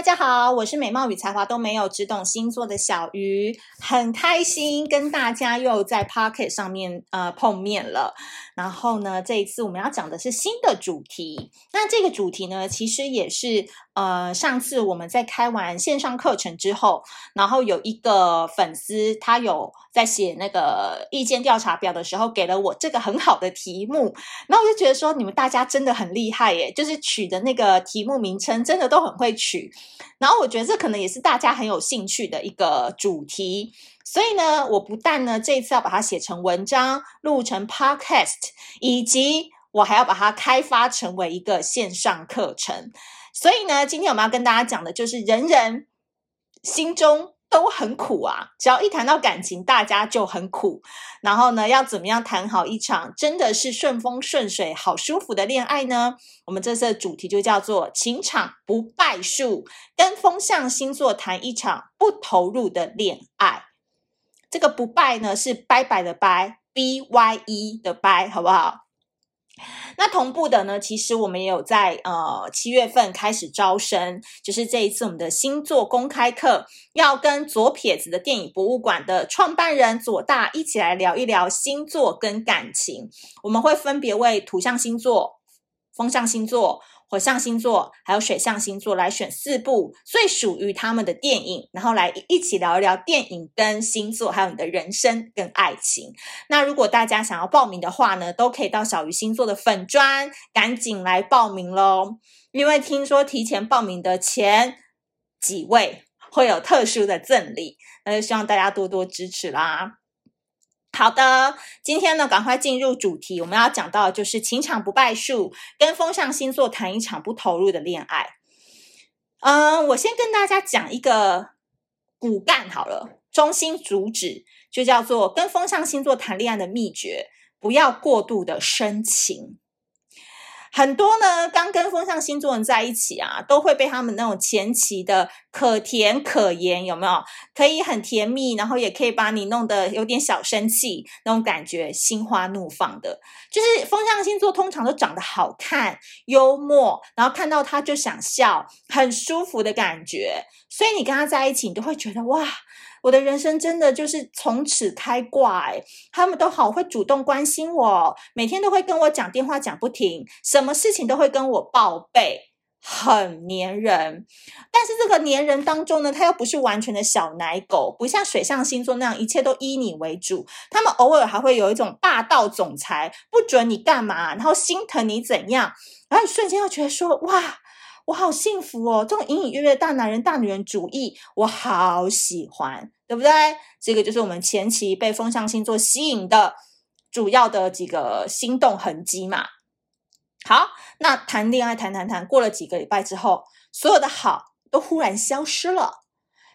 大家好，我是美貌与才华都没有，只懂星座的小鱼，很开心跟大家又在 Pocket 上面呃碰面了。然后呢，这一次我们要讲的是新的主题。那这个主题呢，其实也是呃上次我们在开完线上课程之后，然后有一个粉丝他有在写那个意见调查表的时候，给了我这个很好的题目。然后我就觉得说，你们大家真的很厉害耶，就是取的那个题目名称真的都很会取。然后我觉得这可能也是大家很有兴趣的一个主题，所以呢，我不但呢这一次要把它写成文章，录成 podcast，以及我还要把它开发成为一个线上课程。所以呢，今天我们要跟大家讲的就是人人心中。都很苦啊！只要一谈到感情，大家就很苦。然后呢，要怎么样谈好一场真的是顺风顺水、好舒服的恋爱呢？我们这次的主题就叫做“情场不败术”，跟风象星座谈一场不投入的恋爱。这个“不败”呢，是拜拜的“拜 ”，b y e 的“拜”，好不好？那同步的呢，其实我们也有在呃七月份开始招生，就是这一次我们的星座公开课，要跟左撇子的电影博物馆的创办人左大一起来聊一聊星座跟感情。我们会分别为土象星座、风象星座。火象星座还有水象星座来选四部最属于他们的电影，然后来一起聊一聊电影跟星座，还有你的人生跟爱情。那如果大家想要报名的话呢，都可以到小鱼星座的粉专，赶紧来报名喽！因为听说提前报名的前几位会有特殊的赠礼，那就希望大家多多支持啦。好的，今天呢，赶快进入主题。我们要讲到的就是情场不败术，跟风象星座谈一场不投入的恋爱。嗯，我先跟大家讲一个骨干好了，中心主旨就叫做跟风象星座谈恋爱的秘诀，不要过度的深情。很多呢，刚跟风象星座人在一起啊，都会被他们那种前期的可甜可盐，有没有？可以很甜蜜，然后也可以把你弄得有点小生气那种感觉，心花怒放的。就是风象星座通常都长得好看、幽默，然后看到他就想笑，很舒服的感觉。所以你跟他在一起，你都会觉得哇。我的人生真的就是从此开挂诶，他们都好会主动关心我，每天都会跟我讲电话讲不停，什么事情都会跟我报备，很黏人。但是这个黏人当中呢，他又不是完全的小奶狗，不像水象星座那样一切都依你为主，他们偶尔还会有一种霸道总裁，不准你干嘛，然后心疼你怎样，然后瞬间又觉得说哇。我好幸福哦！这种隐隐约约大男人、大女人主义，我好喜欢，对不对？这个就是我们前期被风象星座吸引的主要的几个心动痕迹嘛。好，那谈恋爱谈谈谈，过了几个礼拜之后，所有的好都忽然消失了。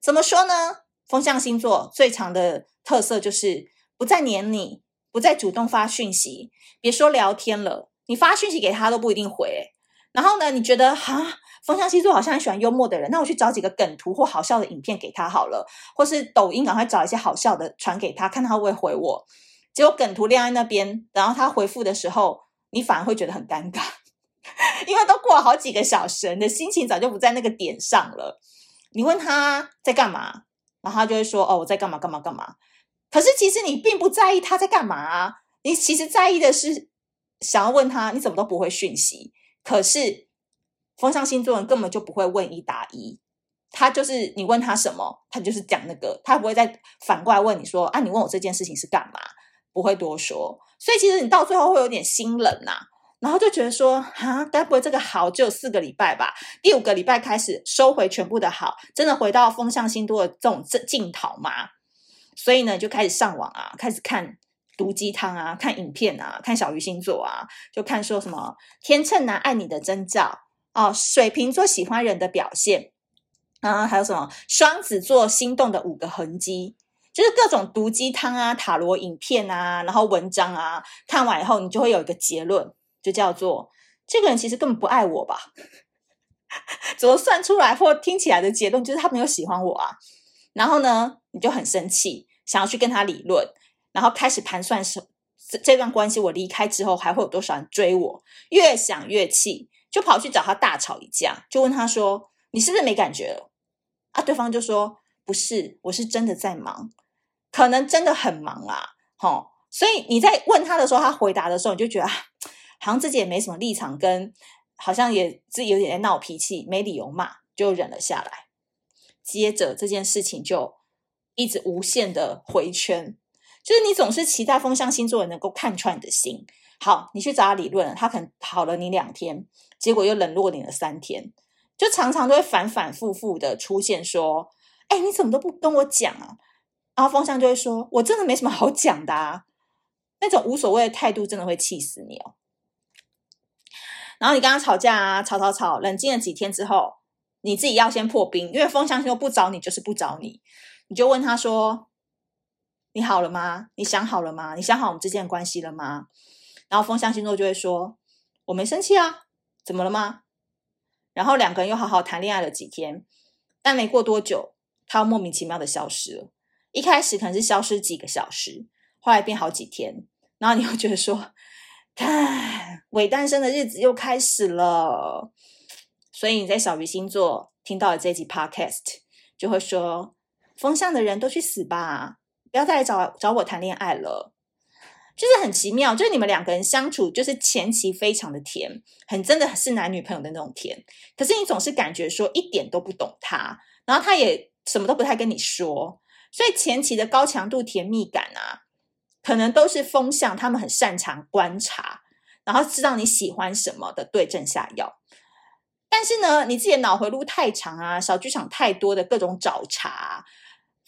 怎么说呢？风象星座最强的特色就是不再黏你，不再主动发讯息，别说聊天了，你发讯息给他都不一定回。然后呢，你觉得哈，风象星座好像很喜欢幽默的人，那我去找几个梗图或好笑的影片给他好了，或是抖音赶快找一些好笑的传给他，看他会不会回我。结果梗图晾在那边，然后他回复的时候，你反而会觉得很尴尬，因为都过了好几个小时，你的心情早就不在那个点上了。你问他在干嘛，然后他就会说：“哦，我在干嘛干嘛干嘛。”可是其实你并不在意他在干嘛啊，你其实在意的是想要问他，你怎么都不会讯息。可是，风象星座人根本就不会问一答一，他就是你问他什么，他就是讲那个，他不会再反过来问你说啊，你问我这件事情是干嘛？不会多说，所以其实你到最后会有点心冷呐、然后就觉得说啊，该不会这个好只有四个礼拜吧？第五个礼拜开始收回全部的好，真的回到风象星座的这种镜头吗？所以呢，就开始上网啊，开始看。毒鸡汤啊，看影片啊，看小鱼星座啊，就看说什么天秤男爱你的征兆哦，水瓶座喜欢人的表现啊，还有什么双子座心动的五个痕迹，就是各种毒鸡汤啊、塔罗影片啊，然后文章啊，看完以后你就会有一个结论，就叫做这个人其实根本不爱我吧？怎么算出来或听起来的结论就是他没有喜欢我啊？然后呢，你就很生气，想要去跟他理论。然后开始盘算是这这段关系，我离开之后还会有多少人追我？越想越气，就跑去找他大吵一架，就问他说：“你是不是没感觉了？啊，对方就说不是，我是真的在忙，可能真的很忙啊，齁。所以你在问他的时候，他回答的时候，你就觉得好像自己也没什么立场，跟好像也自己有点在闹脾气，没理由骂，就忍了下来。接着这件事情就一直无限的回圈，就是你总是期待风象星座人能够看穿你的心。好，你去找他理论，他可能好了你两天，结果又冷落你了三天，就常常都会反反复复的出现说：“哎，你怎么都不跟我讲啊？”然后风象就会说：“我真的没什么好讲的啊。”那种无所谓的态度真的会气死你哦。然后你跟他吵架啊，吵吵吵，冷静了几天之后，你自己要先破冰，因为风象星座不找你就是不找你，你就问他说：“你好了吗？你想好了吗？你想好我们之间的关系了吗？”然后风象星座就会说：“我没生气啊，怎么了吗？”然后两个人又好好谈恋爱了几天，但没过多久，他又莫名其妙的消失了。一开始可能是消失几个小时，后来变好几天。然后你会觉得说，看伪单身的日子又开始了，所以你在小鱼星座听到了这集 podcast，就会说，风象的人都去死吧，不要再来找找我谈恋爱了。就是很奇妙，就是你们两个人相处，就是前期非常的甜，很真的是男女朋友的那种甜。可是你总是感觉说一点都不懂他，然后他也什么都不太跟你说，所以前期的高强度甜蜜感啊。可能都是风向，他们很擅长观察，然后知道你喜欢什么的对症下药。但是呢，你自己的脑回路太长啊，小剧场太多的各种找茬，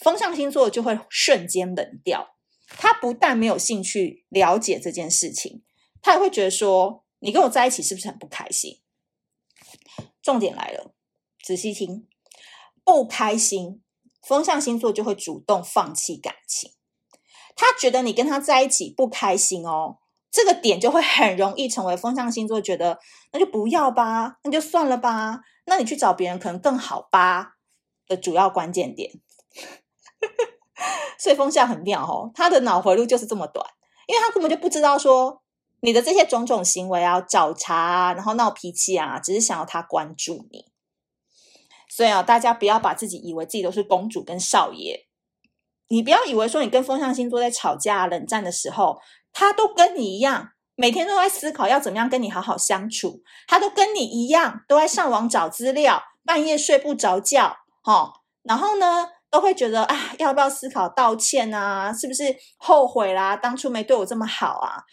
风象星座就会瞬间冷掉。他不但没有兴趣了解这件事情，他也会觉得说，你跟我在一起是不是很不开心？重点来了，仔细听，不开心，风象星座就会主动放弃感情。他觉得你跟他在一起不开心哦，这个点就会很容易成为风象星座觉得那就不要吧，那就算了吧，那你去找别人可能更好吧的主要关键点。所以风象很妙哦，他的脑回路就是这么短，因为他根本就不知道说你的这些种种行为啊，找茬啊，然后闹脾气啊，只是想要他关注你。所以啊，大家不要把自己以为自己都是公主跟少爷。你不要以为说你跟风象星座在吵架、冷战的时候，他都跟你一样，每天都在思考要怎么样跟你好好相处。他都跟你一样，都在上网找资料，半夜睡不着觉，齁。然后呢，都会觉得啊，要不要思考道歉啊？是不是后悔啦？当初没对我这么好啊？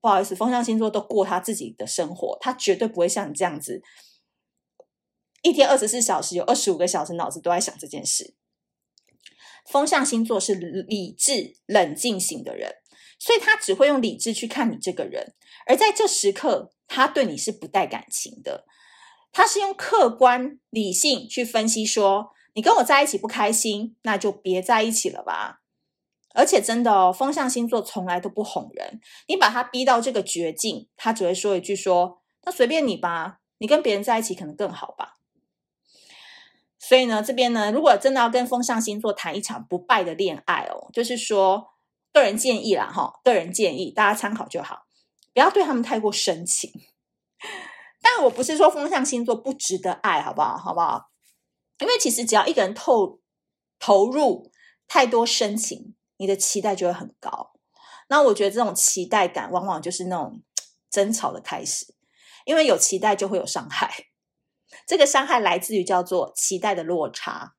不好意思，风象星座都过他自己的生活，他绝对不会像你这样子，一天二十四小时有二十五个小时脑子都在想这件事。风象星座是理智、冷静型的人，所以他只会用理智去看你这个人，而在这时刻，他对你是不带感情的。他是用客观、理性去分析说，你跟我在一起不开心，那就别在一起了吧。而且真的哦，风象星座从来都不哄人，你把他逼到这个绝境，他只会说一句说：“那随便你吧，你跟别人在一起可能更好吧。”所以呢，这边呢，如果真的要跟风象星座谈一场不败的恋爱哦，就是说，个人建议啦，哈，个人建议，大家参考就好，不要对他们太过深情。但我不是说风象星座不值得爱，好不好？好不好？因为其实只要一个人透投入太多深情，你的期待就会很高。那我觉得这种期待感，往往就是那种 争吵的开始，因为有期待就会有伤害。这个伤害来自于叫做期待的落差。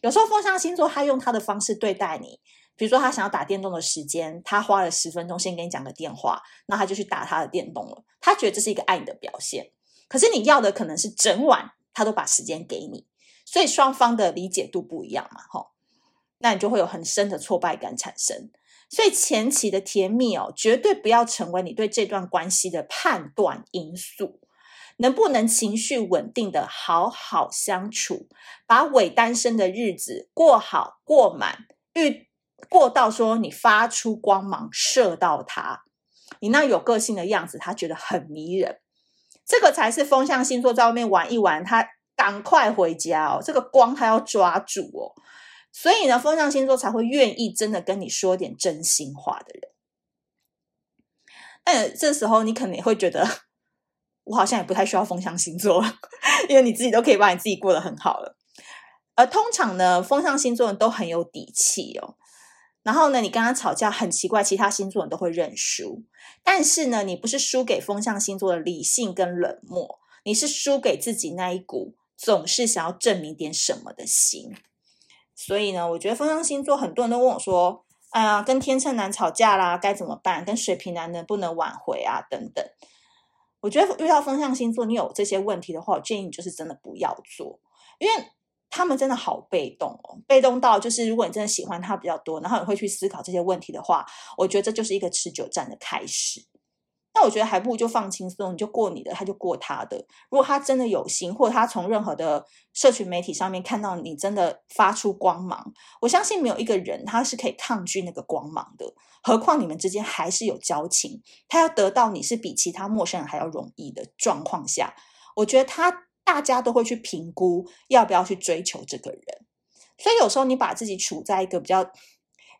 有时候风象星座他用他的方式对待你，比如说他想要打电动的时间，他花了十分钟先跟你讲个电话，那他就去打他的电动了。他觉得这是一个爱你的表现。可是你要的可能是整晚他都把时间给你，所以双方的理解度不一样嘛，吼，那你就会有很深的挫败感产生。所以前期的甜蜜哦，绝对不要成为你对这段关系的判断因素。能不能情绪稳定的好好相处，把伪单身的日子过好过满，遇过到说你发出光芒射到他，你那有个性的样子，他觉得很迷人，这个才是风象星座在外面玩一玩，他赶快回家哦，这个光他要抓住哦，所以呢，风象星座才会愿意真的跟你说点真心话的人。但这时候你可能也会觉得。我好像也不太需要风象星座了，因为你自己都可以把你自己过得很好了。而通常呢，风象星座人都很有底气哦。然后呢，你跟他吵架很奇怪，其他星座人都会认输。但是呢，你不是输给风象星座的理性跟冷漠，你是输给自己那一股总是想要证明点什么的心。所以呢，我觉得风象星座很多人都问我说：“哎呀，跟天秤男吵架啦，该怎么办？跟水瓶男能不能挽回啊？等等。”我觉得遇到风象星座，你有这些问题的话，我建议你就是真的不要做，因为他们真的好被动哦，被动到就是如果你真的喜欢他比较多，然后你会去思考这些问题的话，我觉得这就是一个持久战的开始。那我觉得还不如就放轻松，你就过你的，他就过他的。如果他真的有心，或者他从任何的社群媒体上面看到你真的发出光芒，我相信没有一个人他是可以抗拒那个光芒的。何况你们之间还是有交情，他要得到你是比其他陌生人还要容易的状况下，我觉得他大家都会去评估要不要去追求这个人。所以有时候你把自己处在一个比较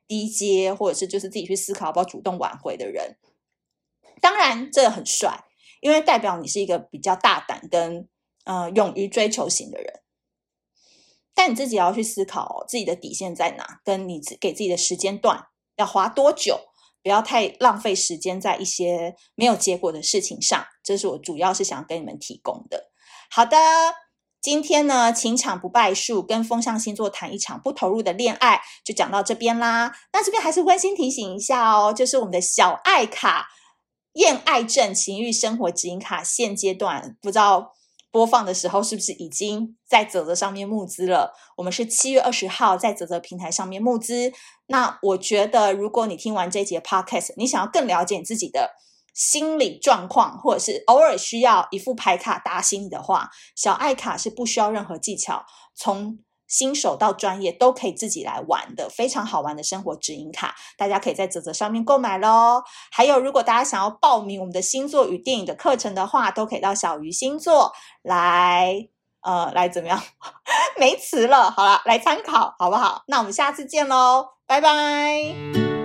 低阶，或者是就是自己去思考要不要主动挽回的人。当然，这个很帅，因为代表你是一个比较大胆跟呃勇于追求型的人。但你自己要去思考自己的底线在哪，跟你给自己的时间段要花多久，不要太浪费时间在一些没有结果的事情上。这是我主要是想跟你们提供的。好的，今天呢，情场不败术跟风象星座谈一场不投入的恋爱，就讲到这边啦。那这边还是温馨提醒一下哦，就是我们的小爱卡。厌爱症情欲生活指引卡，现阶段不知道播放的时候是不是已经在泽泽上面募资了？我们是七月二十号在泽泽平台上面募资。那我觉得，如果你听完这节 podcast，你想要更了解自己的心理状况，或者是偶尔需要一副牌卡打醒你的话，小爱卡是不需要任何技巧，从新手到专业都可以自己来玩的，非常好玩的生活指引卡，大家可以在泽泽上面购买喽。还有，如果大家想要报名我们的星座与电影的课程的话，都可以到小鱼星座来，呃，来怎么样？没词了，好了，来参考好不好？那我们下次见喽，拜拜。